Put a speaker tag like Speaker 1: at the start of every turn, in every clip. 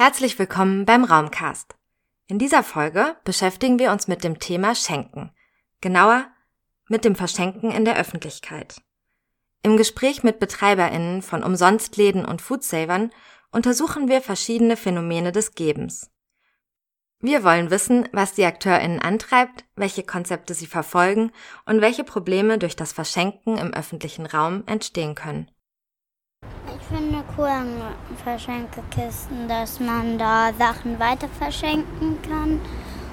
Speaker 1: Herzlich willkommen beim Raumcast. In dieser Folge beschäftigen wir uns mit dem Thema Schenken. Genauer mit dem Verschenken in der Öffentlichkeit. Im Gespräch mit BetreiberInnen von Umsonstläden und Foodsavern untersuchen wir verschiedene Phänomene des Gebens. Wir wollen wissen, was die AkteurInnen antreibt, welche Konzepte sie verfolgen und welche Probleme durch das Verschenken im öffentlichen Raum entstehen können.
Speaker 2: Ich finde cool an Verschenkekisten, dass man da Sachen weiter verschenken kann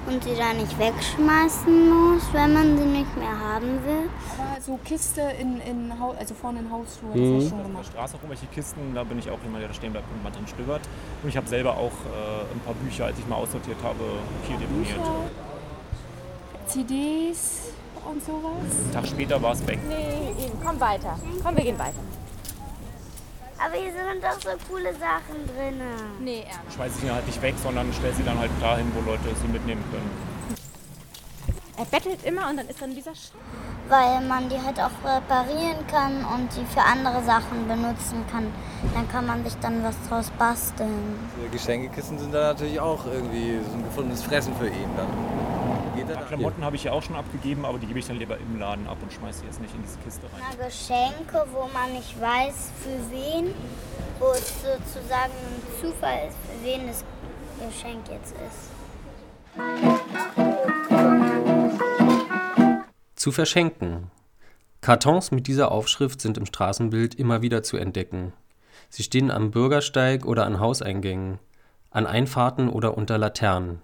Speaker 2: und sie da nicht wegschmeißen muss, wenn man sie nicht mehr haben will.
Speaker 3: Aber so Kiste in, in also vorne in Haustür,
Speaker 4: mhm.
Speaker 3: das hast du schon
Speaker 4: Auf
Speaker 3: gemacht.
Speaker 4: der Straße auch irgendwelche Kisten, da bin ich auch jemand, der da stehen bleibt und mal drin stöbert. Und ich habe selber auch äh, ein paar Bücher, als ich mal aussortiert habe, hier deponiert.
Speaker 3: CDs und sowas.
Speaker 4: Einen Tag später war es weg.
Speaker 5: Nee, eben. Komm weiter. Komm, wir gehen weiter.
Speaker 2: Aber hier sind doch so coole Sachen drin.
Speaker 5: Nee, Erna.
Speaker 4: Schmeiße ich sie halt nicht weg, sondern stelle sie dann halt dahin, wo Leute sie mitnehmen können.
Speaker 5: Er bettelt immer und dann ist dann dieser Sch
Speaker 2: Weil man die halt auch reparieren kann und die für andere Sachen benutzen kann. Dann kann man sich dann was draus basteln.
Speaker 6: Die Geschenkekisten sind da natürlich auch irgendwie so ein gefundenes Fressen für ihn. Dann geht er
Speaker 4: Ja, Klamotten habe ich ja auch schon abgegeben, aber die gebe ich dann lieber im Laden ab und schmeiße sie jetzt nicht in diese Kiste rein.
Speaker 2: Na, Geschenke, wo man nicht weiß, für wen, wo es sozusagen ein Zufall ist, für wen das Geschenk jetzt ist.
Speaker 7: Zu verschenken. Kartons mit dieser Aufschrift sind im Straßenbild immer wieder zu entdecken. Sie stehen am Bürgersteig oder an Hauseingängen, an Einfahrten oder unter Laternen.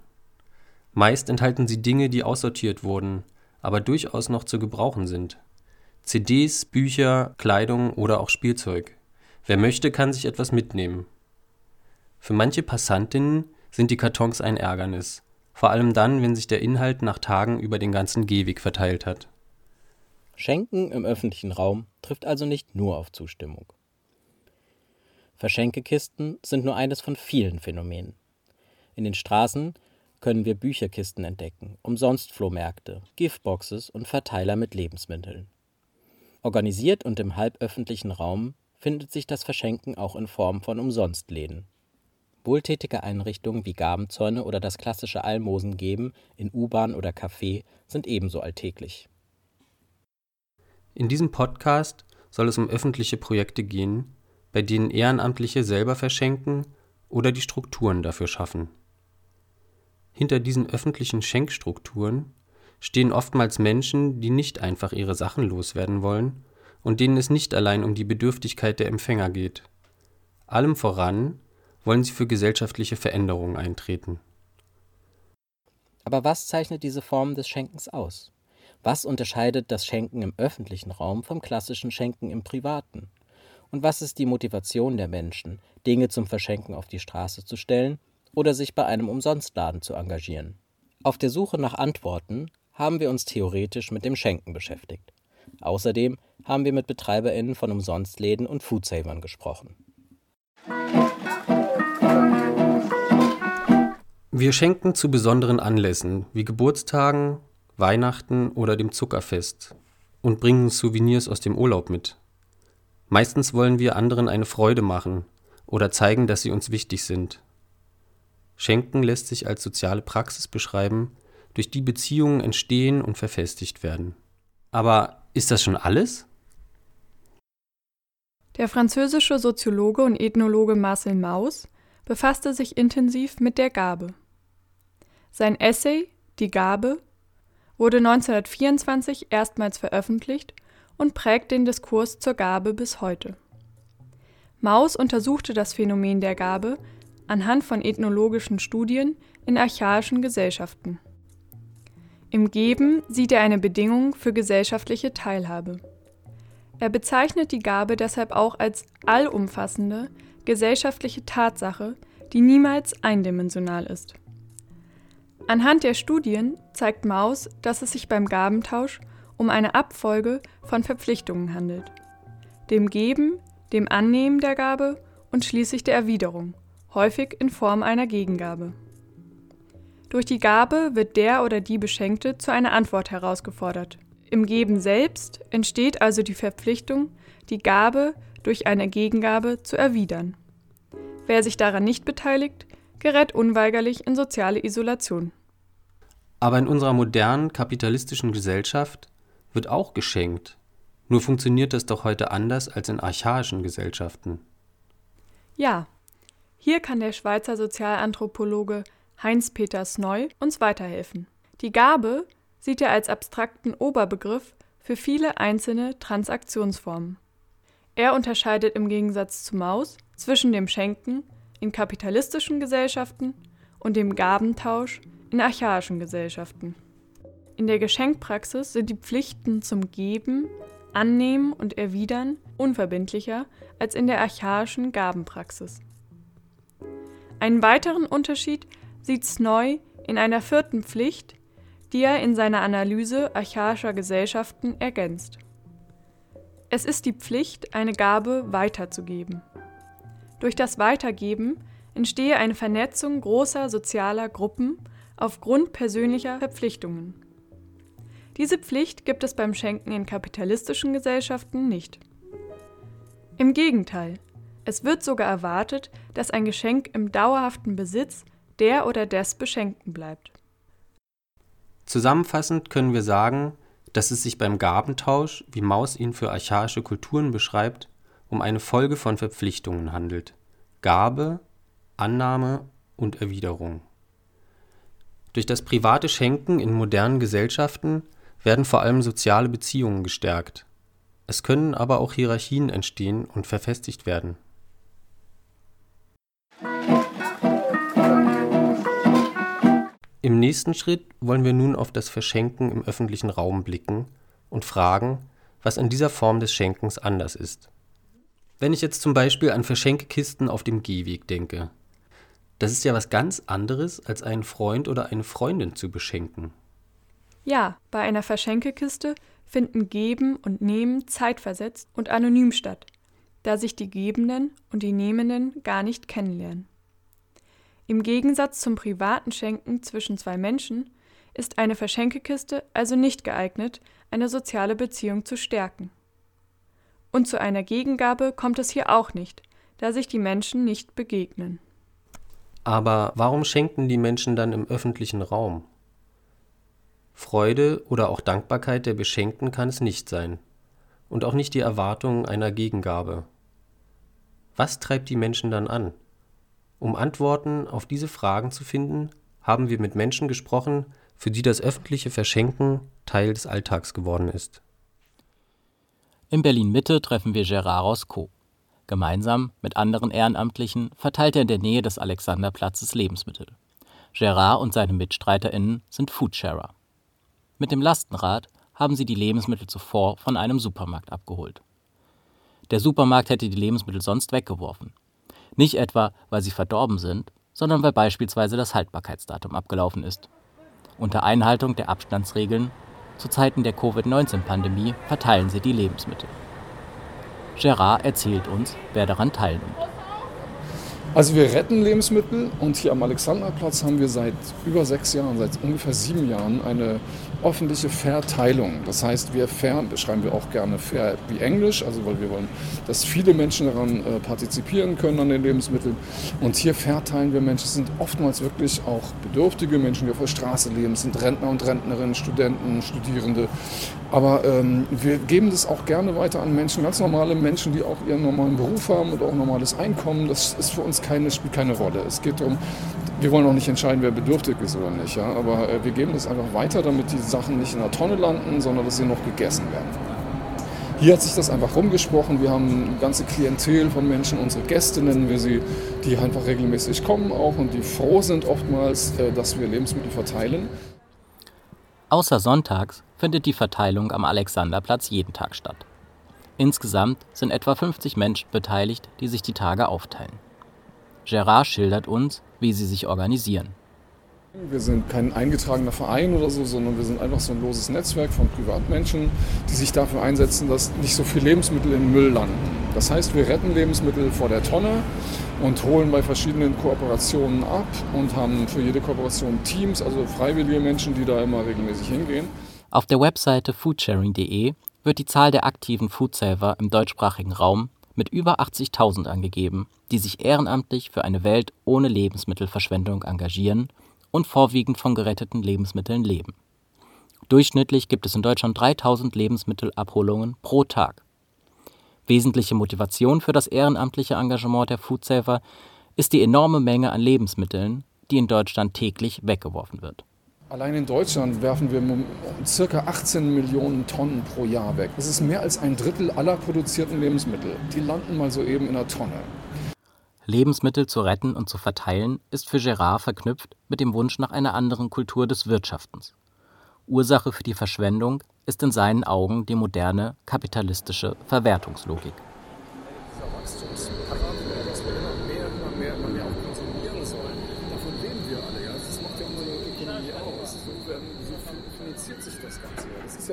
Speaker 7: Meist enthalten sie Dinge, die aussortiert wurden, aber durchaus noch zu gebrauchen sind. CDs, Bücher, Kleidung oder auch Spielzeug. Wer möchte, kann sich etwas mitnehmen. Für manche Passantinnen sind die Kartons ein Ärgernis, vor allem dann, wenn sich der Inhalt nach Tagen über den ganzen Gehweg verteilt hat.
Speaker 8: Schenken im öffentlichen Raum trifft also nicht nur auf Zustimmung. Verschenkekisten sind nur eines von vielen Phänomenen. In den Straßen können wir Bücherkisten entdecken, Umsonstflohmärkte, Giftboxes und Verteiler mit Lebensmitteln. Organisiert und im halböffentlichen Raum findet sich das Verschenken auch in Form von Umsonstläden. Wohltätige Einrichtungen wie Gabenzäune oder das klassische Almosengeben in U-Bahn oder Café sind ebenso alltäglich.
Speaker 7: In diesem Podcast soll es um öffentliche Projekte gehen, bei denen Ehrenamtliche selber verschenken oder die Strukturen dafür schaffen. Hinter diesen öffentlichen Schenkstrukturen stehen oftmals Menschen, die nicht einfach ihre Sachen loswerden wollen und denen es nicht allein um die Bedürftigkeit der Empfänger geht. Allem voran wollen sie für gesellschaftliche Veränderungen eintreten.
Speaker 8: Aber was zeichnet diese Form des Schenkens aus? Was unterscheidet das Schenken im öffentlichen Raum vom klassischen Schenken im privaten? Und was ist die Motivation der Menschen, Dinge zum Verschenken auf die Straße zu stellen oder sich bei einem Umsonstladen zu engagieren? Auf der Suche nach Antworten haben wir uns theoretisch mit dem Schenken beschäftigt. Außerdem haben wir mit BetreiberInnen von Umsonstläden und Foodsavern gesprochen.
Speaker 7: Wir schenken zu besonderen Anlässen wie Geburtstagen, Weihnachten oder dem Zuckerfest und bringen Souvenirs aus dem Urlaub mit. Meistens wollen wir anderen eine Freude machen oder zeigen, dass sie uns wichtig sind. Schenken lässt sich als soziale Praxis beschreiben, durch die Beziehungen entstehen und verfestigt werden. Aber ist das schon alles?
Speaker 9: Der französische Soziologe und Ethnologe Marcel Mauss befasste sich intensiv mit der Gabe. Sein Essay Die Gabe wurde 1924 erstmals veröffentlicht und prägt den Diskurs zur Gabe bis heute. Mauss untersuchte das Phänomen der Gabe anhand von ethnologischen Studien in archaischen Gesellschaften. Im Geben sieht er eine Bedingung für gesellschaftliche Teilhabe. Er bezeichnet die Gabe deshalb auch als allumfassende gesellschaftliche Tatsache, die niemals eindimensional ist. Anhand der Studien zeigt Maus, dass es sich beim Gabentausch um eine Abfolge von Verpflichtungen handelt. Dem Geben, dem Annehmen der Gabe und schließlich der Erwiderung, häufig in Form einer Gegengabe. Durch die Gabe wird der oder die Beschenkte zu einer Antwort herausgefordert. Im Geben selbst entsteht also die Verpflichtung, die Gabe durch eine Gegengabe zu erwidern. Wer sich daran nicht beteiligt, gerät unweigerlich in soziale Isolation.
Speaker 7: Aber in unserer modernen kapitalistischen Gesellschaft wird auch geschenkt. Nur funktioniert das doch heute anders als in archaischen Gesellschaften.
Speaker 9: Ja, hier kann der Schweizer Sozialanthropologe Heinz-Peter Sneu uns weiterhelfen. Die Gabe sieht er als abstrakten Oberbegriff für viele einzelne Transaktionsformen. Er unterscheidet im Gegensatz zu Maus zwischen dem Schenken in kapitalistischen Gesellschaften und dem Gabentausch in archaischen Gesellschaften. In der Geschenkpraxis sind die Pflichten zum Geben, Annehmen und Erwidern unverbindlicher als in der archaischen Gabenpraxis. Einen weiteren Unterschied sieht Snoy in einer vierten Pflicht, die er in seiner Analyse archaischer Gesellschaften ergänzt. Es ist die Pflicht, eine Gabe weiterzugeben. Durch das Weitergeben entstehe eine Vernetzung großer sozialer Gruppen aufgrund persönlicher Verpflichtungen. Diese Pflicht gibt es beim Schenken in kapitalistischen Gesellschaften nicht. Im Gegenteil, es wird sogar erwartet, dass ein Geschenk im dauerhaften Besitz der oder des Beschenkten bleibt.
Speaker 7: Zusammenfassend können wir sagen, dass es sich beim Gabentausch, wie Maus ihn für archaische Kulturen beschreibt, um eine Folge von Verpflichtungen handelt: Gabe, Annahme und Erwiderung. Durch das private Schenken in modernen Gesellschaften werden vor allem soziale Beziehungen gestärkt. Es können aber auch Hierarchien entstehen und verfestigt werden. Im nächsten Schritt wollen wir nun auf das Verschenken im öffentlichen Raum blicken und fragen, was an dieser Form des Schenkens anders ist. Wenn ich jetzt zum Beispiel an Verschenkekisten auf dem Gehweg denke, das ist ja was ganz anderes, als einen Freund oder eine Freundin zu beschenken.
Speaker 9: Ja, bei einer Verschenkekiste finden Geben und Nehmen zeitversetzt und anonym statt, da sich die Gebenden und die Nehmenden gar nicht kennenlernen. Im Gegensatz zum privaten Schenken zwischen zwei Menschen ist eine Verschenkekiste also nicht geeignet, eine soziale Beziehung zu stärken. Und zu einer Gegengabe kommt es hier auch nicht, da sich die Menschen nicht begegnen.
Speaker 7: Aber warum schenken die Menschen dann im öffentlichen Raum? Freude oder auch Dankbarkeit der Beschenkten kann es nicht sein und auch nicht die Erwartung einer Gegengabe. Was treibt die Menschen dann an? Um Antworten auf diese Fragen zu finden, haben wir mit Menschen gesprochen, für die das öffentliche Verschenken Teil des Alltags geworden ist.
Speaker 8: In Berlin-Mitte treffen wir Gerard Roscoe. Gemeinsam mit anderen Ehrenamtlichen verteilt er in der Nähe des Alexanderplatzes Lebensmittel. Gerard und seine MitstreiterInnen sind Foodsharer. Mit dem Lastenrad haben sie die Lebensmittel zuvor von einem Supermarkt abgeholt. Der Supermarkt hätte die Lebensmittel sonst weggeworfen. Nicht etwa, weil sie verdorben sind, sondern weil beispielsweise das Haltbarkeitsdatum abgelaufen ist. Unter Einhaltung der Abstandsregeln zu Zeiten der Covid-19-Pandemie verteilen sie die Lebensmittel. Gerard erzählt uns, wer daran teilnimmt.
Speaker 10: Also wir retten Lebensmittel und hier am Alexanderplatz haben wir seit über sechs Jahren, seit ungefähr sieben Jahren eine öffentliche Verteilung. Das heißt, wir fair, beschreiben wir auch gerne fair wie Englisch, also weil wir wollen, dass viele Menschen daran äh, partizipieren können an den Lebensmitteln. Und hier verteilen wir Menschen, es sind oftmals wirklich auch bedürftige Menschen, die auf der Straße leben, es sind Rentner und Rentnerinnen, Studenten, Studierende. Aber ähm, wir geben das auch gerne weiter an Menschen, ganz normale Menschen, die auch ihren normalen Beruf haben und auch normales Einkommen. Das ist für uns keine, spielt keine Rolle. Es geht darum, wir wollen auch nicht entscheiden, wer bedürftig ist oder nicht. Ja? Aber äh, wir geben das einfach weiter, damit die Sachen nicht in der Tonne landen, sondern dass sie noch gegessen werden. Hier hat sich das einfach rumgesprochen. Wir haben eine ganze Klientel von Menschen, unsere Gäste nennen wir sie, die einfach regelmäßig kommen auch und die froh sind oftmals, äh, dass wir Lebensmittel verteilen.
Speaker 8: Außer sonntags findet die Verteilung am Alexanderplatz jeden Tag statt. Insgesamt sind etwa 50 Menschen beteiligt, die sich die Tage aufteilen. Gerard schildert uns, wie sie sich organisieren.
Speaker 10: Wir sind kein eingetragener Verein oder so, sondern wir sind einfach so ein loses Netzwerk von Privatmenschen, die sich dafür einsetzen, dass nicht so viel Lebensmittel im Müll landen. Das heißt, wir retten Lebensmittel vor der Tonne und holen bei verschiedenen Kooperationen ab und haben für jede Kooperation Teams, also freiwillige Menschen, die da immer regelmäßig hingehen.
Speaker 8: Auf der Webseite foodsharing.de wird die Zahl der aktiven Foodsaver im deutschsprachigen Raum mit über 80.000 angegeben, die sich ehrenamtlich für eine Welt ohne Lebensmittelverschwendung engagieren und vorwiegend von geretteten Lebensmitteln leben. Durchschnittlich gibt es in Deutschland 3000 Lebensmittelabholungen pro Tag. Wesentliche Motivation für das ehrenamtliche Engagement der Foodsaver ist die enorme Menge an Lebensmitteln, die in Deutschland täglich weggeworfen wird.
Speaker 10: Allein in Deutschland werfen wir ca. 18 Millionen Tonnen pro Jahr weg. Das ist mehr als ein Drittel aller produzierten Lebensmittel. Die landen mal soeben in der Tonne.
Speaker 8: Lebensmittel zu retten und zu verteilen ist für Gerard verknüpft mit dem Wunsch nach einer anderen Kultur des Wirtschaftens. Ursache für die Verschwendung ist in seinen Augen die moderne kapitalistische Verwertungslogik.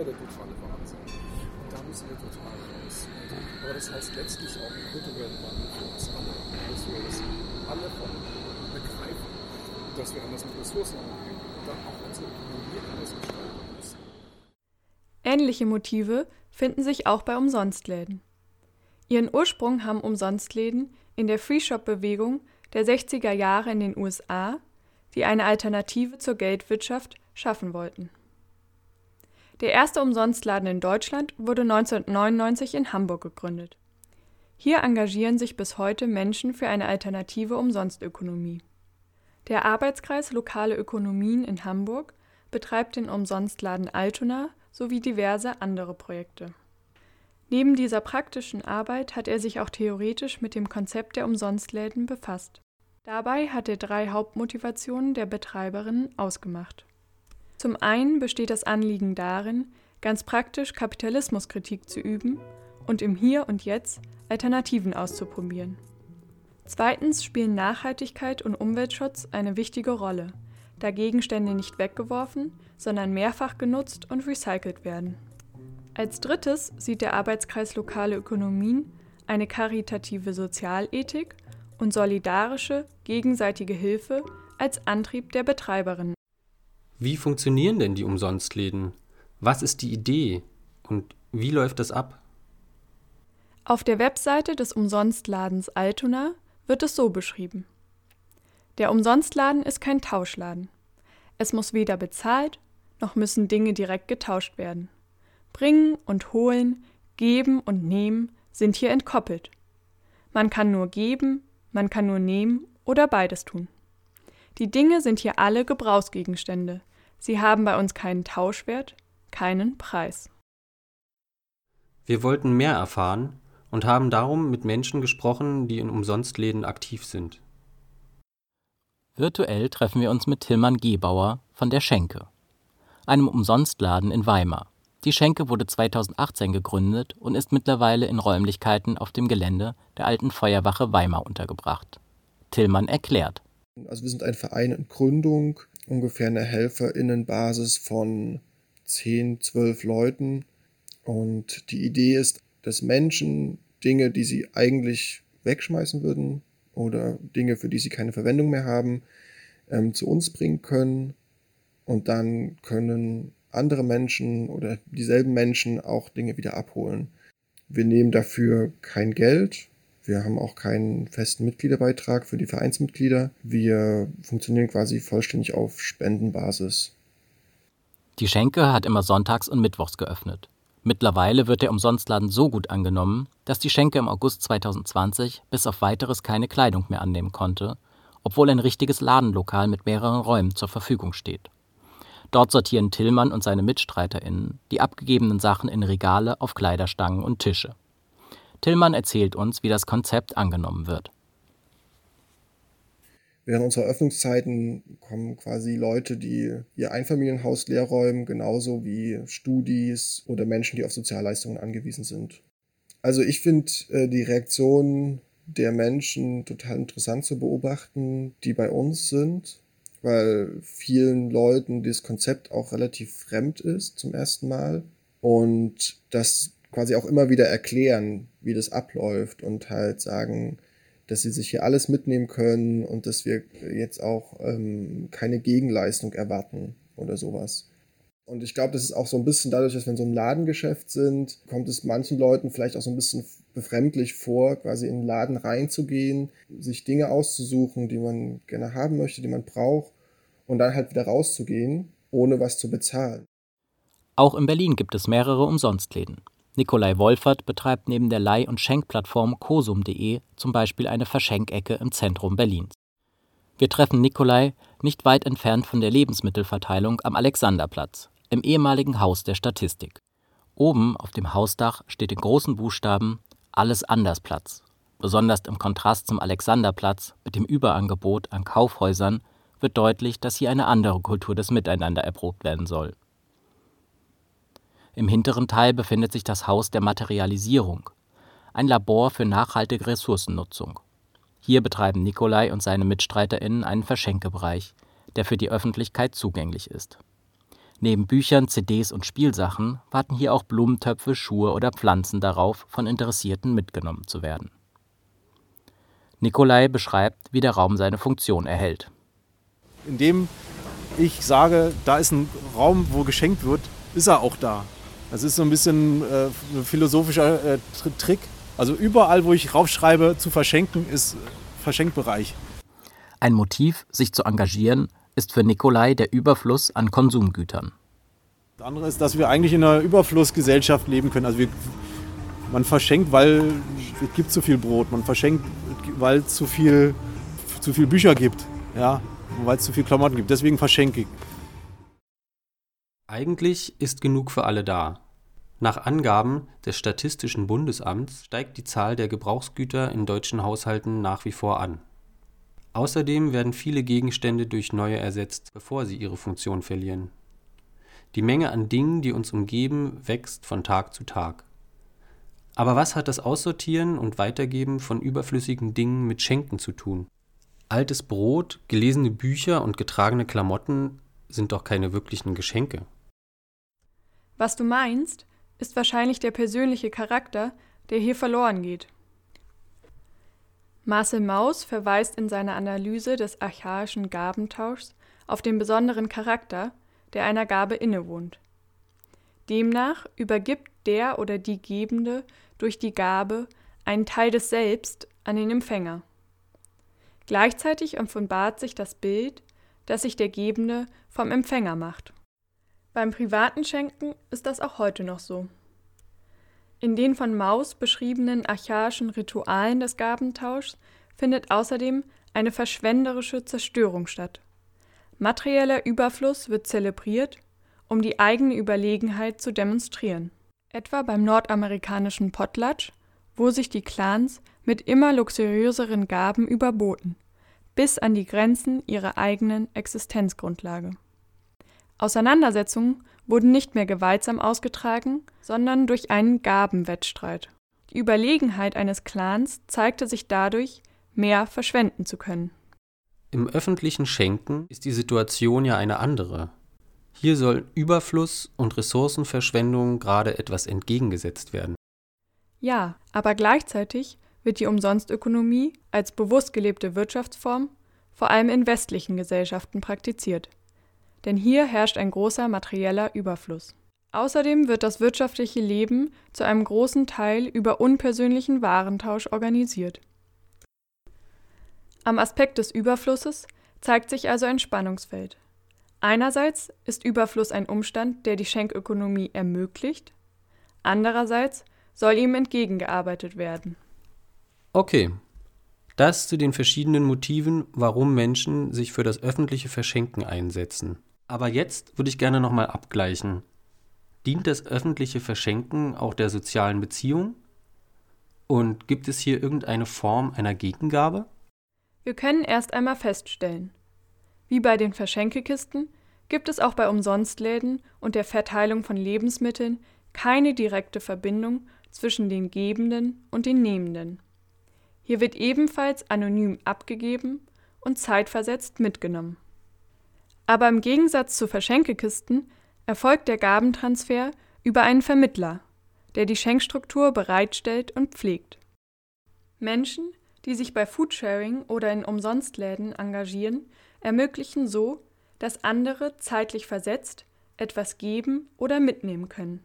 Speaker 10: Der totale Wahnsinn. Und da müssen wir total raus. Aber das heißt letztlich auch einen kulturellen Wandel für uns alle. Dass wir das alle von begreifen, dass wir anders mit Ressourcen umgehen und dann auch unsere Ökonomie anders gestalten müssen.
Speaker 9: Ähnliche Motive finden sich auch bei Umsonstläden. Ihren Ursprung haben Umsonstläden in der Free-Shop-Bewegung der 60er Jahre in den USA, die eine Alternative zur Geldwirtschaft schaffen wollten. Der erste Umsonstladen in Deutschland wurde 1999 in Hamburg gegründet. Hier engagieren sich bis heute Menschen für eine alternative Umsonstökonomie. Der Arbeitskreis Lokale Ökonomien in Hamburg betreibt den Umsonstladen Altona sowie diverse andere Projekte. Neben dieser praktischen Arbeit hat er sich auch theoretisch mit dem Konzept der Umsonstläden befasst. Dabei hat er drei Hauptmotivationen der Betreiberinnen ausgemacht. Zum einen besteht das Anliegen darin, ganz praktisch Kapitalismuskritik zu üben und im Hier und Jetzt Alternativen auszuprobieren. Zweitens spielen Nachhaltigkeit und Umweltschutz eine wichtige Rolle, da Gegenstände nicht weggeworfen, sondern mehrfach genutzt und recycelt werden. Als drittes sieht der Arbeitskreis Lokale Ökonomien eine karitative Sozialethik und solidarische gegenseitige Hilfe als Antrieb der Betreiberinnen.
Speaker 7: Wie funktionieren denn die Umsonstläden? Was ist die Idee und wie läuft das ab?
Speaker 9: Auf der Webseite des Umsonstladens Altona wird es so beschrieben. Der Umsonstladen ist kein Tauschladen. Es muss weder bezahlt, noch müssen Dinge direkt getauscht werden. Bringen und holen, geben und nehmen sind hier entkoppelt. Man kann nur geben, man kann nur nehmen oder beides tun. Die Dinge sind hier alle Gebrauchsgegenstände, Sie haben bei uns keinen Tauschwert, keinen Preis.
Speaker 7: Wir wollten mehr erfahren und haben darum mit Menschen gesprochen, die in Umsonstläden aktiv sind.
Speaker 8: Virtuell treffen wir uns mit Tillmann Gebauer von der Schenke, einem Umsonstladen in Weimar. Die Schenke wurde 2018 gegründet und ist mittlerweile in Räumlichkeiten auf dem Gelände der alten Feuerwache Weimar untergebracht. Tillmann erklärt.
Speaker 11: Also wir sind ein Verein in Gründung, ungefähr eine Helferinnenbasis von 10, 12 Leuten. Und die Idee ist, dass Menschen Dinge, die sie eigentlich wegschmeißen würden oder Dinge, für die sie keine Verwendung mehr haben, ähm, zu uns bringen können. Und dann können andere Menschen oder dieselben Menschen auch Dinge wieder abholen. Wir nehmen dafür kein Geld, wir haben auch keinen festen Mitgliederbeitrag für die Vereinsmitglieder. Wir funktionieren quasi vollständig auf Spendenbasis.
Speaker 8: Die Schenke hat immer sonntags und mittwochs geöffnet. Mittlerweile wird der Umsonstladen so gut angenommen, dass die Schenke im August 2020 bis auf weiteres keine Kleidung mehr annehmen konnte, obwohl ein richtiges Ladenlokal mit mehreren Räumen zur Verfügung steht. Dort sortieren Tillmann und seine MitstreiterInnen die abgegebenen Sachen in Regale auf Kleiderstangen und Tische. Tillmann erzählt uns, wie das Konzept angenommen wird.
Speaker 11: Während unserer Öffnungszeiten kommen quasi Leute, die ihr Einfamilienhaus leer räumen, genauso wie Studis oder Menschen, die auf Sozialleistungen angewiesen sind. Also ich finde äh, die Reaktion der Menschen total interessant zu beobachten, die bei uns sind, weil vielen Leuten das Konzept auch relativ fremd ist zum ersten Mal und das quasi auch immer wieder erklären, wie das abläuft und halt sagen, dass sie sich hier alles mitnehmen können und dass wir jetzt auch ähm, keine Gegenleistung erwarten oder sowas. Und ich glaube, das ist auch so ein bisschen dadurch, dass wir in so einem Ladengeschäft sind, kommt es manchen Leuten vielleicht auch so ein bisschen befremdlich vor, quasi in den Laden reinzugehen, sich Dinge auszusuchen, die man gerne haben möchte, die man braucht und dann halt wieder rauszugehen, ohne was zu bezahlen.
Speaker 8: Auch in Berlin gibt es mehrere Umsonstläden. Nikolai Wolfert betreibt neben der Leih- und Schenkplattform kosum.de zum Beispiel eine Verschenkecke im Zentrum Berlins. Wir treffen Nikolai nicht weit entfernt von der Lebensmittelverteilung am Alexanderplatz, im ehemaligen Haus der Statistik. Oben auf dem Hausdach steht in großen Buchstaben Alles anders Platz. Besonders im Kontrast zum Alexanderplatz mit dem Überangebot an Kaufhäusern wird deutlich, dass hier eine andere Kultur des Miteinander erprobt werden soll. Im hinteren Teil befindet sich das Haus der Materialisierung, ein Labor für nachhaltige Ressourcennutzung. Hier betreiben Nikolai und seine MitstreiterInnen einen Verschenkebereich, der für die Öffentlichkeit zugänglich ist. Neben Büchern, CDs und Spielsachen warten hier auch Blumentöpfe, Schuhe oder Pflanzen darauf, von Interessierten mitgenommen zu werden. Nikolai beschreibt, wie der Raum seine Funktion erhält.
Speaker 12: Indem ich sage, da ist ein Raum, wo geschenkt wird, ist er auch da. Das ist so ein bisschen äh, ein philosophischer äh, Trick. Also überall, wo ich raufschreibe, zu verschenken, ist Verschenkbereich.
Speaker 8: Ein Motiv, sich zu engagieren, ist für Nikolai der Überfluss an Konsumgütern.
Speaker 12: Das andere ist, dass wir eigentlich in einer Überflussgesellschaft leben können. Also wir, man verschenkt, weil es gibt zu viel Brot. Man verschenkt, weil es zu viel, zu viel Bücher gibt. Ja, weil es zu viel Klamotten gibt. Deswegen verschenke ich.
Speaker 7: Eigentlich ist genug für alle da. Nach Angaben des Statistischen Bundesamts steigt die Zahl der Gebrauchsgüter in deutschen Haushalten nach wie vor an. Außerdem werden viele Gegenstände durch neue ersetzt, bevor sie ihre Funktion verlieren. Die Menge an Dingen, die uns umgeben, wächst von Tag zu Tag. Aber was hat das Aussortieren und Weitergeben von überflüssigen Dingen mit Schenken zu tun? Altes Brot, gelesene Bücher und getragene Klamotten sind doch keine wirklichen Geschenke.
Speaker 9: Was du meinst, ist wahrscheinlich der persönliche Charakter, der hier verloren geht. Marcel Mauss verweist in seiner Analyse des archaischen Gabentauschs auf den besonderen Charakter, der einer Gabe innewohnt. Demnach übergibt der oder die Gebende durch die Gabe einen Teil des Selbst an den Empfänger. Gleichzeitig offenbart sich das Bild, das sich der Gebende vom Empfänger macht. Beim privaten Schenken ist das auch heute noch so. In den von Maus beschriebenen archaischen Ritualen des Gabentauschs findet außerdem eine verschwenderische Zerstörung statt. Materieller Überfluss wird zelebriert, um die eigene Überlegenheit zu demonstrieren. Etwa beim nordamerikanischen Potlatch, wo sich die Clans mit immer luxuriöseren Gaben überboten, bis an die Grenzen ihrer eigenen Existenzgrundlage. Auseinandersetzungen wurden nicht mehr gewaltsam ausgetragen, sondern durch einen Gabenwettstreit. Die Überlegenheit eines Clans zeigte sich dadurch, mehr verschwenden zu können.
Speaker 7: Im öffentlichen Schenken ist die Situation ja eine andere. Hier soll Überfluss und Ressourcenverschwendung gerade etwas entgegengesetzt werden.
Speaker 9: Ja, aber gleichzeitig wird die Umsonstökonomie als bewusst gelebte Wirtschaftsform vor allem in westlichen Gesellschaften praktiziert denn hier herrscht ein großer materieller Überfluss. Außerdem wird das wirtschaftliche Leben zu einem großen Teil über unpersönlichen Warentausch organisiert. Am Aspekt des Überflusses zeigt sich also ein Spannungsfeld. Einerseits ist Überfluss ein Umstand, der die Schenkökonomie ermöglicht, andererseits soll ihm entgegengearbeitet werden.
Speaker 7: Okay, das zu den verschiedenen Motiven, warum Menschen sich für das öffentliche Verschenken einsetzen. Aber jetzt würde ich gerne nochmal abgleichen. Dient das öffentliche Verschenken auch der sozialen Beziehung? Und gibt es hier irgendeine Form einer Gegengabe?
Speaker 9: Wir können erst einmal feststellen, wie bei den Verschenkekisten gibt es auch bei Umsonstläden und der Verteilung von Lebensmitteln keine direkte Verbindung zwischen den Gebenden und den Nehmenden. Hier wird ebenfalls anonym abgegeben und zeitversetzt mitgenommen. Aber im Gegensatz zu Verschenkekisten erfolgt der Gabentransfer über einen Vermittler, der die Schenkstruktur bereitstellt und pflegt. Menschen, die sich bei Foodsharing oder in Umsonstläden engagieren, ermöglichen so, dass andere zeitlich versetzt etwas geben oder mitnehmen können.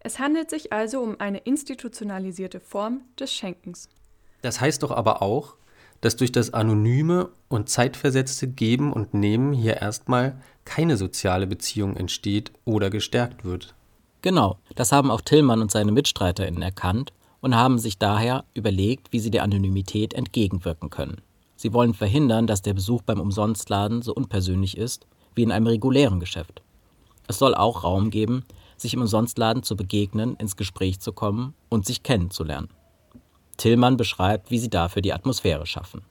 Speaker 9: Es handelt sich also um eine institutionalisierte Form des Schenkens.
Speaker 7: Das heißt doch aber auch, dass durch das anonyme und zeitversetzte Geben und Nehmen hier erstmal keine soziale Beziehung entsteht oder gestärkt wird.
Speaker 8: Genau, das haben auch Tillmann und seine MitstreiterInnen erkannt und haben sich daher überlegt, wie sie der Anonymität entgegenwirken können. Sie wollen verhindern, dass der Besuch beim Umsonstladen so unpersönlich ist wie in einem regulären Geschäft. Es soll auch Raum geben, sich im Umsonstladen zu begegnen, ins Gespräch zu kommen und sich kennenzulernen. Tillmann beschreibt, wie sie dafür die Atmosphäre schaffen.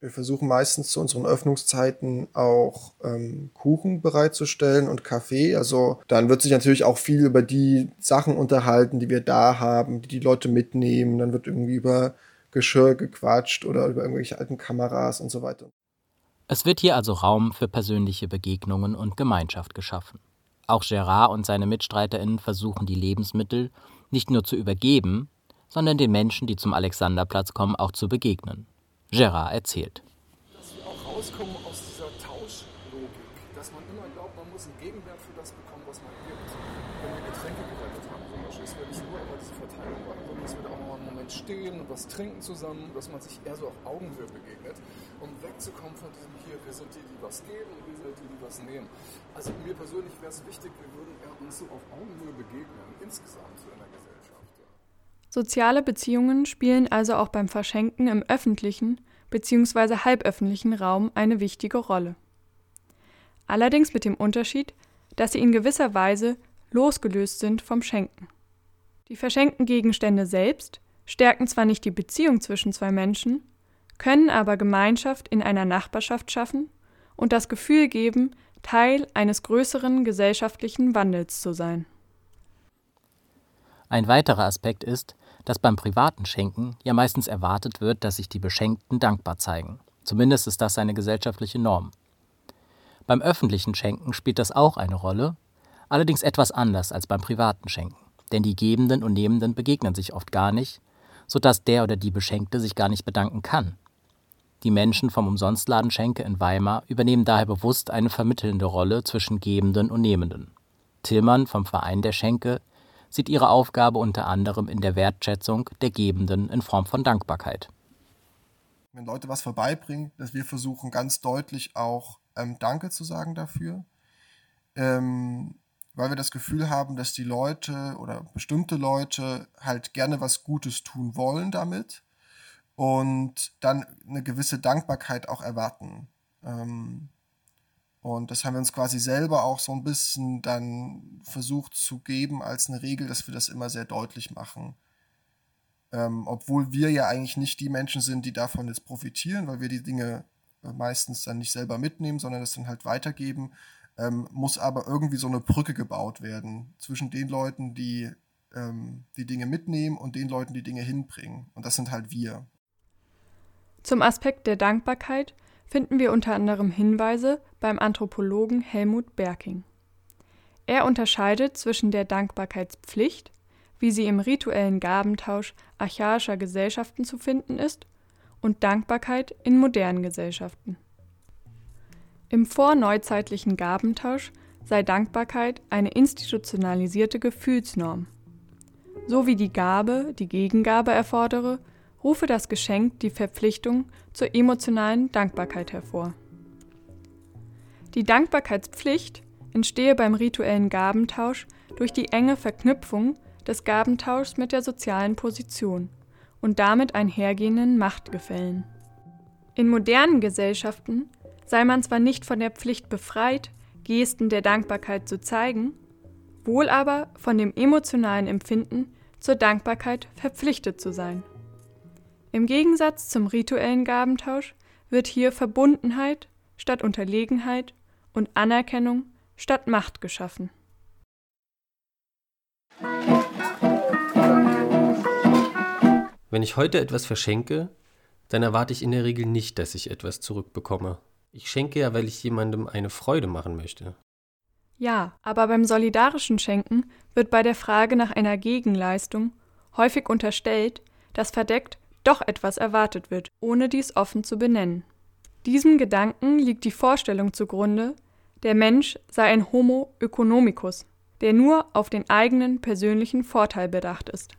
Speaker 11: Wir versuchen meistens zu unseren Öffnungszeiten auch ähm, Kuchen bereitzustellen und Kaffee. Also dann wird sich natürlich auch viel über die Sachen unterhalten, die wir da haben, die die Leute mitnehmen. Dann wird irgendwie über Geschirr gequatscht oder über irgendwelche alten Kameras und so weiter.
Speaker 8: Es wird hier also Raum für persönliche Begegnungen und Gemeinschaft geschaffen. Auch Gerard und seine MitstreiterInnen versuchen die Lebensmittel nicht nur zu übergeben, sondern den Menschen, die zum Alexanderplatz kommen, auch zu begegnen. Gerard erzählt.
Speaker 10: Dass wir auch rauskommen aus dieser Tauschlogik, dass man immer glaubt, man muss einen Gegenwert für das bekommen, was man gibt. Wenn wir Getränke gerettet haben, Beispiel, es wird nicht nur immer diese Verteilung sondern es wird auch noch einen Moment stehen und was trinken zusammen, dass man sich eher so auf Augenhöhe begegnet, um wegzukommen von diesem hier, wir sind die, die was geben und wir sind die, die was nehmen. Also mir persönlich wäre es wichtig, wir würden eher uns so auf Augenhöhe begegnen, insgesamt so in der Gesellschaft.
Speaker 9: Soziale Beziehungen spielen also auch beim Verschenken im öffentlichen bzw. halböffentlichen Raum eine wichtige Rolle. Allerdings mit dem Unterschied, dass sie in gewisser Weise losgelöst sind vom Schenken. Die verschenkten Gegenstände selbst stärken zwar nicht die Beziehung zwischen zwei Menschen, können aber Gemeinschaft in einer Nachbarschaft schaffen und das Gefühl geben, Teil eines größeren gesellschaftlichen Wandels zu sein.
Speaker 8: Ein weiterer Aspekt ist, dass beim privaten Schenken ja meistens erwartet wird, dass sich die Beschenkten dankbar zeigen. Zumindest ist das eine gesellschaftliche Norm. Beim öffentlichen Schenken spielt das auch eine Rolle, allerdings etwas anders als beim privaten Schenken. Denn die Gebenden und Nehmenden begegnen sich oft gar nicht, sodass der oder die Beschenkte sich gar nicht bedanken kann. Die Menschen vom Umsonstladen Schenke in Weimar übernehmen daher bewusst eine vermittelnde Rolle zwischen Gebenden und Nehmenden. Tillmann vom Verein der Schenke sieht ihre Aufgabe unter anderem in der Wertschätzung der Gebenden in Form von Dankbarkeit.
Speaker 11: Wenn Leute was vorbeibringen, dass wir versuchen ganz deutlich auch ähm, Danke zu sagen dafür, ähm, weil wir das Gefühl haben, dass die Leute oder bestimmte Leute halt gerne was Gutes tun wollen damit und dann eine gewisse Dankbarkeit auch erwarten. Ähm, und das haben wir uns quasi selber auch so ein bisschen dann versucht zu geben als eine Regel, dass wir das immer sehr deutlich machen. Ähm, obwohl wir ja eigentlich nicht die Menschen sind, die davon jetzt profitieren, weil wir die Dinge äh, meistens dann nicht selber mitnehmen, sondern das dann halt weitergeben, ähm, muss aber irgendwie so eine Brücke gebaut werden zwischen den Leuten, die ähm, die Dinge mitnehmen und den Leuten, die Dinge hinbringen. Und das sind halt wir.
Speaker 9: Zum Aspekt der Dankbarkeit finden wir unter anderem Hinweise beim Anthropologen Helmut Berking. Er unterscheidet zwischen der Dankbarkeitspflicht, wie sie im rituellen Gabentausch archaischer Gesellschaften zu finden ist, und Dankbarkeit in modernen Gesellschaften. Im vorneuzeitlichen Gabentausch sei Dankbarkeit eine institutionalisierte Gefühlsnorm. So wie die Gabe die Gegengabe erfordere, rufe das Geschenk die Verpflichtung zur emotionalen Dankbarkeit hervor. Die Dankbarkeitspflicht entstehe beim rituellen Gabentausch durch die enge Verknüpfung des Gabentauschs mit der sozialen Position und damit einhergehenden Machtgefällen. In modernen Gesellschaften sei man zwar nicht von der Pflicht befreit, Gesten der Dankbarkeit zu zeigen, wohl aber von dem emotionalen Empfinden zur Dankbarkeit verpflichtet zu sein. Im Gegensatz zum rituellen Gabentausch wird hier Verbundenheit statt Unterlegenheit und Anerkennung statt Macht geschaffen.
Speaker 7: Wenn ich heute etwas verschenke, dann erwarte ich in der Regel nicht, dass ich etwas zurückbekomme. Ich schenke ja, weil ich jemandem eine Freude machen möchte.
Speaker 9: Ja, aber beim solidarischen Schenken wird bei der Frage nach einer Gegenleistung häufig unterstellt, dass verdeckt doch etwas erwartet wird, ohne dies offen zu benennen. Diesem Gedanken liegt die Vorstellung zugrunde, Der Mensch sei ein Homo economicus, der nur auf den eigenen persönlichen Vorteil bedacht ist.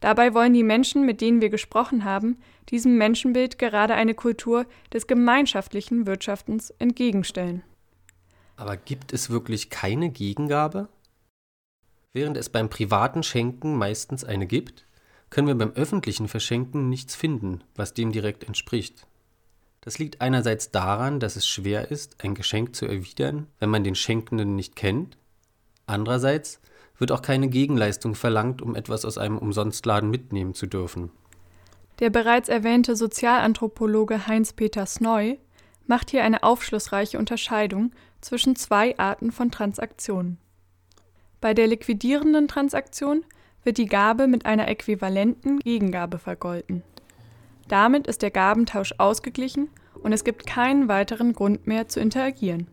Speaker 9: Dabei wollen die Menschen, mit denen wir gesprochen haben, diesem Menschenbild gerade eine Kultur des gemeinschaftlichen Wirtschaftens entgegenstellen.
Speaker 7: Aber gibt es wirklich keine Gegengabe? Während es beim privaten Schenken meistens eine gibt, können wir beim öffentlichen Verschenken nichts finden, was dem direkt entspricht. Das liegt einerseits daran, dass es schwer ist, ein Geschenk zu erwidern, wenn man den Schenkenden nicht kennt. Andererseits wird auch keine Gegenleistung verlangt, um etwas aus einem Umsonstladen mitnehmen zu dürfen.
Speaker 9: Der bereits erwähnte Sozialanthropologe Heinz-Peter Sneu macht hier eine aufschlussreiche Unterscheidung zwischen zwei Arten von Transaktionen. Bei der liquidierenden Transaktion wird die Gabe mit einer äquivalenten Gegengabe vergolten. Damit ist der Gabentausch ausgeglichen und es gibt keinen weiteren Grund mehr zu interagieren.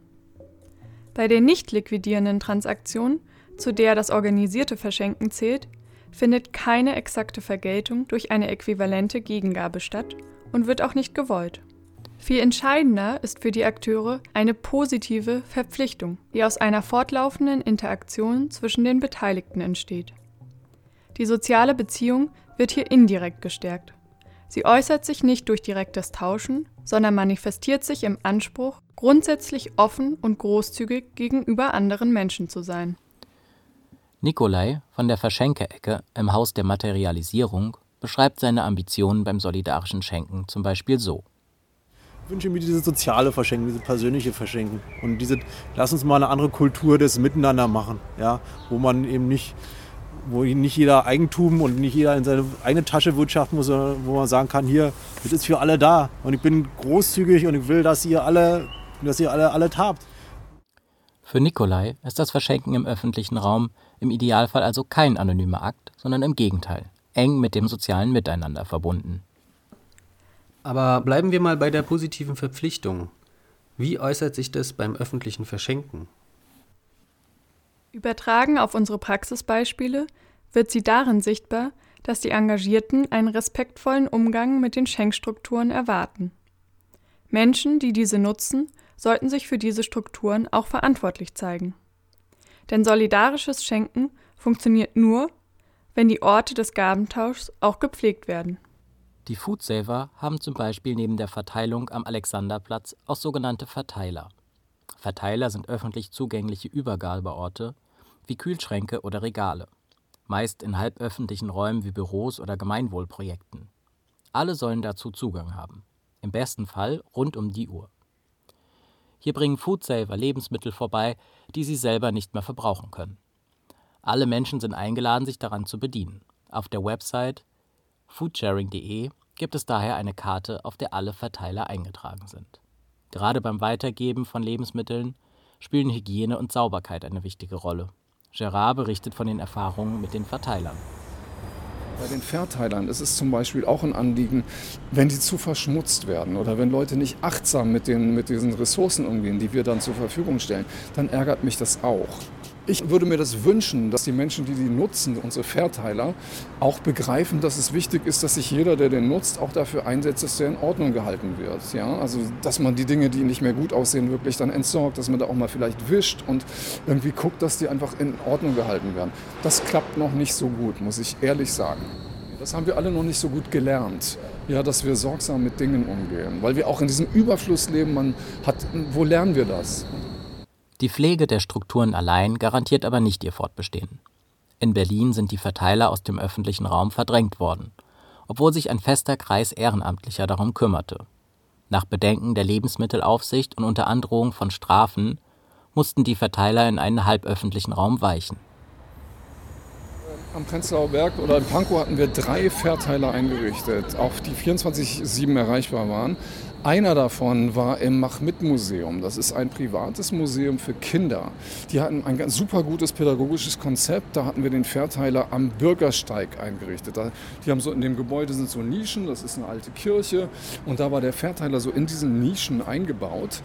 Speaker 9: Bei der nicht liquidierenden Transaktion, zu der das organisierte Verschenken zählt, findet keine exakte Vergeltung durch eine äquivalente Gegengabe statt und wird auch nicht gewollt. Viel entscheidender ist für die Akteure eine positive Verpflichtung, die aus einer fortlaufenden Interaktion zwischen den Beteiligten entsteht. Die soziale Beziehung wird hier indirekt gestärkt. Sie äußert sich nicht durch direktes Tauschen, sondern manifestiert sich im Anspruch, grundsätzlich offen und großzügig gegenüber anderen Menschen zu sein.
Speaker 8: Nikolai von der Verschenke-Ecke im Haus der Materialisierung beschreibt seine Ambitionen beim solidarischen Schenken zum Beispiel so.
Speaker 12: Ich wünsche mir dieses soziale Verschenken, dieses persönliche Verschenken. Und diese, lass uns mal eine andere Kultur des Miteinander machen, ja, wo man eben nicht, wo nicht jeder Eigentum und nicht jeder in seine eigene Tasche wirtschaften muss, sondern wo man sagen kann, hier, das ist für alle da. Und ich bin großzügig und ich will, dass ihr alle, dass ihr alle, alle habt.
Speaker 8: Für Nikolai ist das Verschenken im öffentlichen Raum im Idealfall also kein anonymer Akt, sondern im Gegenteil, eng mit dem sozialen Miteinander verbunden.
Speaker 7: Aber bleiben wir mal bei der positiven Verpflichtung. Wie äußert sich das beim öffentlichen Verschenken?
Speaker 9: Übertragen auf unsere Praxisbeispiele wird sie darin sichtbar, dass die Engagierten einen respektvollen Umgang mit den Schenkstrukturen erwarten. Menschen, die diese nutzen, sollten sich für diese Strukturen auch verantwortlich zeigen. Denn solidarisches Schenken funktioniert nur, wenn die Orte des Gabentauschs auch gepflegt werden.
Speaker 8: Die Foodsaver haben zum Beispiel neben der Verteilung am Alexanderplatz auch sogenannte Verteiler. Verteiler sind öffentlich zugängliche Übergabeorte wie Kühlschränke oder Regale, meist in halböffentlichen Räumen wie Büros oder Gemeinwohlprojekten. Alle sollen dazu Zugang haben, im besten Fall rund um die Uhr. Hier bringen Foodsaver Lebensmittel vorbei, die sie selber nicht mehr verbrauchen können. Alle Menschen sind eingeladen, sich daran zu bedienen. Auf der Website foodsharing.de gibt es daher eine Karte, auf der alle Verteiler eingetragen sind. Gerade beim Weitergeben von Lebensmitteln spielen Hygiene und Sauberkeit eine wichtige Rolle. Gerard berichtet von den Erfahrungen mit den Verteilern.
Speaker 10: Bei den Verteilern ist es zum Beispiel auch ein Anliegen, wenn die zu verschmutzt werden oder wenn Leute nicht achtsam mit, den, mit diesen Ressourcen umgehen, die wir dann zur Verfügung stellen, dann ärgert mich das auch. Ich würde mir das wünschen, dass die Menschen, die die nutzen, unsere Verteiler, auch begreifen, dass es wichtig ist, dass sich jeder, der den nutzt, auch dafür einsetzt, dass der in Ordnung gehalten wird. Ja? Also, dass man die Dinge, die nicht mehr gut aussehen, wirklich dann entsorgt, dass man da auch mal vielleicht wischt und irgendwie guckt, dass die einfach in Ordnung gehalten werden. Das klappt noch nicht so gut, muss ich ehrlich sagen. Das haben wir alle noch nicht so gut gelernt, ja, dass wir sorgsam mit Dingen umgehen, weil wir auch in diesem Überfluss leben. Man hat, wo lernen wir das?
Speaker 8: Die Pflege der Strukturen allein garantiert aber nicht ihr Fortbestehen. In Berlin sind die Verteiler aus dem öffentlichen Raum verdrängt worden, obwohl sich ein fester Kreis Ehrenamtlicher darum kümmerte. Nach Bedenken der Lebensmittelaufsicht und unter Androhung von Strafen mussten die Verteiler in einen halböffentlichen Raum weichen.
Speaker 10: Am Prenzlauer Berg oder in Pankow hatten wir drei Verteiler eingerichtet, auf die 24-7 erreichbar waren. Einer davon war im Machmit-Museum. Das ist ein privates Museum für Kinder. Die hatten ein super gutes pädagogisches Konzept. Da hatten wir den Verteiler am Bürgersteig eingerichtet. Die haben so in dem Gebäude sind so Nischen. Das ist eine alte Kirche und da war der Verteiler so in diesen Nischen eingebaut.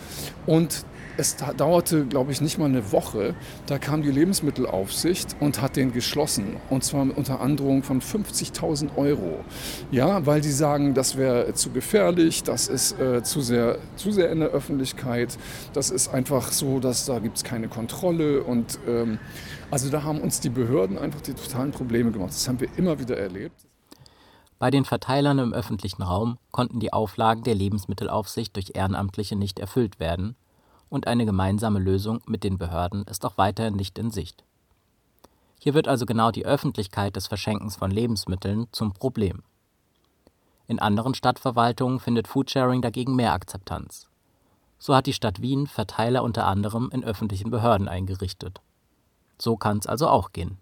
Speaker 10: Und es dauerte, glaube ich, nicht mal eine Woche. Da kam die Lebensmittelaufsicht und hat den geschlossen. Und zwar unter Androhung von 50.000 Euro. Ja, weil die sagen, das wäre zu gefährlich, das ist äh, zu, sehr, zu sehr in der Öffentlichkeit. Das ist einfach so, dass da gibt es keine Kontrolle. Und ähm, also da haben uns die Behörden einfach die totalen Probleme gemacht. Das haben wir immer wieder erlebt.
Speaker 8: Bei den Verteilern im öffentlichen Raum konnten die Auflagen der Lebensmittelaufsicht durch Ehrenamtliche nicht erfüllt werden und eine gemeinsame Lösung mit den Behörden ist auch weiterhin nicht in Sicht. Hier wird also genau die Öffentlichkeit des Verschenkens von Lebensmitteln zum Problem. In anderen Stadtverwaltungen findet Foodsharing dagegen mehr Akzeptanz. So hat die Stadt Wien Verteiler unter anderem in öffentlichen Behörden eingerichtet. So kann es also auch gehen.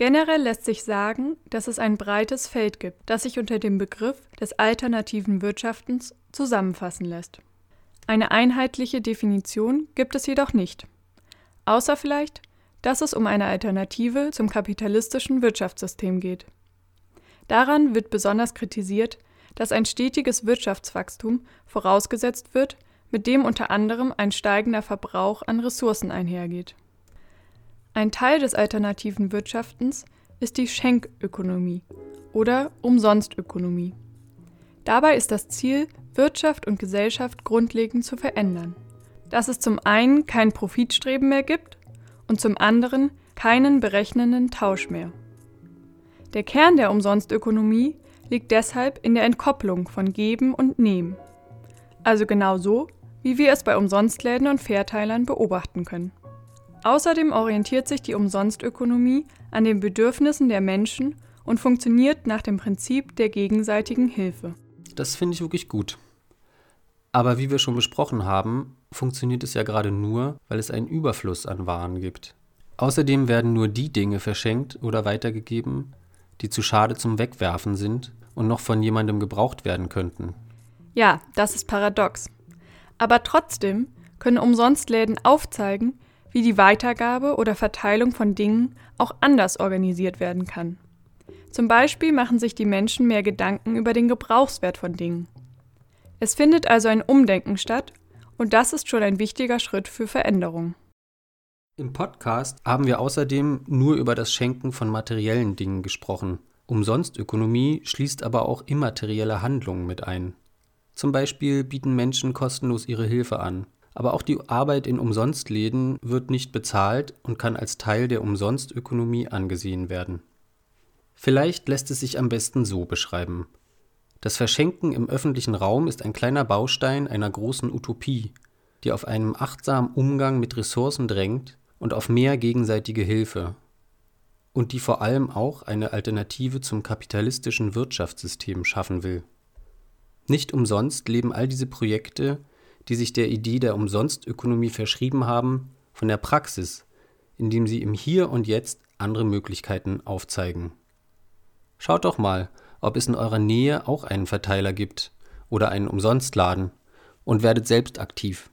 Speaker 9: Generell lässt sich sagen, dass es ein breites Feld gibt, das sich unter dem Begriff des alternativen Wirtschaftens zusammenfassen lässt. Eine einheitliche Definition gibt es jedoch nicht, außer vielleicht, dass es um eine Alternative zum kapitalistischen Wirtschaftssystem geht. Daran wird besonders kritisiert, dass ein stetiges Wirtschaftswachstum vorausgesetzt wird, mit dem unter anderem ein steigender Verbrauch an Ressourcen einhergeht. Ein Teil des alternativen Wirtschaftens ist die Schenkökonomie oder Umsonstökonomie. Dabei ist das Ziel, Wirtschaft und Gesellschaft grundlegend zu verändern. Dass es zum einen kein Profitstreben mehr gibt und zum anderen keinen berechnenden Tausch mehr. Der Kern der Umsonstökonomie liegt deshalb in der Entkopplung von Geben und Nehmen. Also genau so, wie wir es bei Umsonstläden und Verteilern beobachten können. Außerdem orientiert sich die Umsonstökonomie an den Bedürfnissen der Menschen und funktioniert nach dem Prinzip der gegenseitigen Hilfe.
Speaker 7: Das finde ich wirklich gut. Aber wie wir schon besprochen haben, funktioniert es ja gerade nur, weil es einen Überfluss an Waren gibt. Außerdem werden nur die Dinge verschenkt oder weitergegeben, die zu schade zum Wegwerfen sind und noch von jemandem gebraucht werden könnten.
Speaker 9: Ja, das ist paradox. Aber trotzdem können Umsonstläden aufzeigen, wie die Weitergabe oder Verteilung von Dingen auch anders organisiert werden kann. Zum Beispiel machen sich die Menschen mehr Gedanken über den Gebrauchswert von Dingen. Es findet also ein Umdenken statt und das ist schon ein wichtiger Schritt für Veränderung.
Speaker 7: Im Podcast haben wir außerdem nur über das Schenken von materiellen Dingen gesprochen. Umsonstökonomie schließt aber auch immaterielle Handlungen mit ein. Zum Beispiel bieten Menschen kostenlos ihre Hilfe an aber auch die Arbeit in Umsonstläden wird nicht bezahlt und kann als Teil der Umsonstökonomie angesehen werden. Vielleicht lässt es sich am besten so beschreiben. Das Verschenken im öffentlichen Raum ist ein kleiner Baustein einer großen Utopie, die auf einen achtsamen Umgang mit Ressourcen drängt und auf mehr gegenseitige Hilfe. Und die vor allem auch eine Alternative zum kapitalistischen Wirtschaftssystem schaffen will. Nicht umsonst leben all diese Projekte die sich der Idee der Umsonstökonomie verschrieben haben, von der Praxis, indem sie im Hier und Jetzt andere Möglichkeiten aufzeigen. Schaut doch mal, ob es in eurer Nähe auch einen Verteiler gibt oder einen Umsonstladen und werdet selbst aktiv.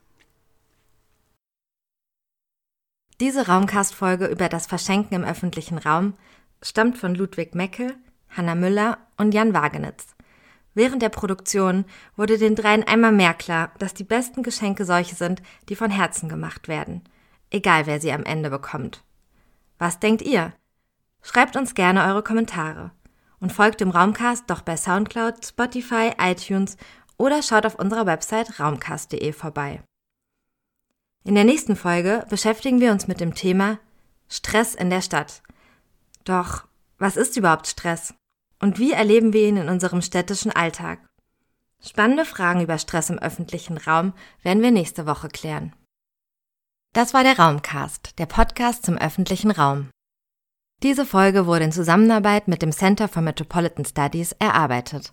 Speaker 1: Diese Raumcast-Folge über das Verschenken im öffentlichen Raum stammt von Ludwig Meckel, Hanna Müller und Jan Wagenitz. Während der Produktion wurde den dreien einmal mehr klar, dass die besten Geschenke solche sind, die von Herzen gemacht werden. Egal wer sie am Ende bekommt. Was denkt ihr? Schreibt uns gerne eure Kommentare. Und folgt dem Raumcast doch bei Soundcloud, Spotify, iTunes oder schaut auf unserer Website raumcast.de vorbei. In der nächsten Folge beschäftigen wir uns mit dem Thema Stress in der Stadt. Doch, was ist überhaupt Stress? Und wie erleben wir ihn in unserem städtischen Alltag? Spannende Fragen über Stress im öffentlichen Raum werden wir nächste Woche klären. Das war der Raumcast, der Podcast zum öffentlichen Raum. Diese Folge wurde in Zusammenarbeit mit dem Center for Metropolitan Studies erarbeitet.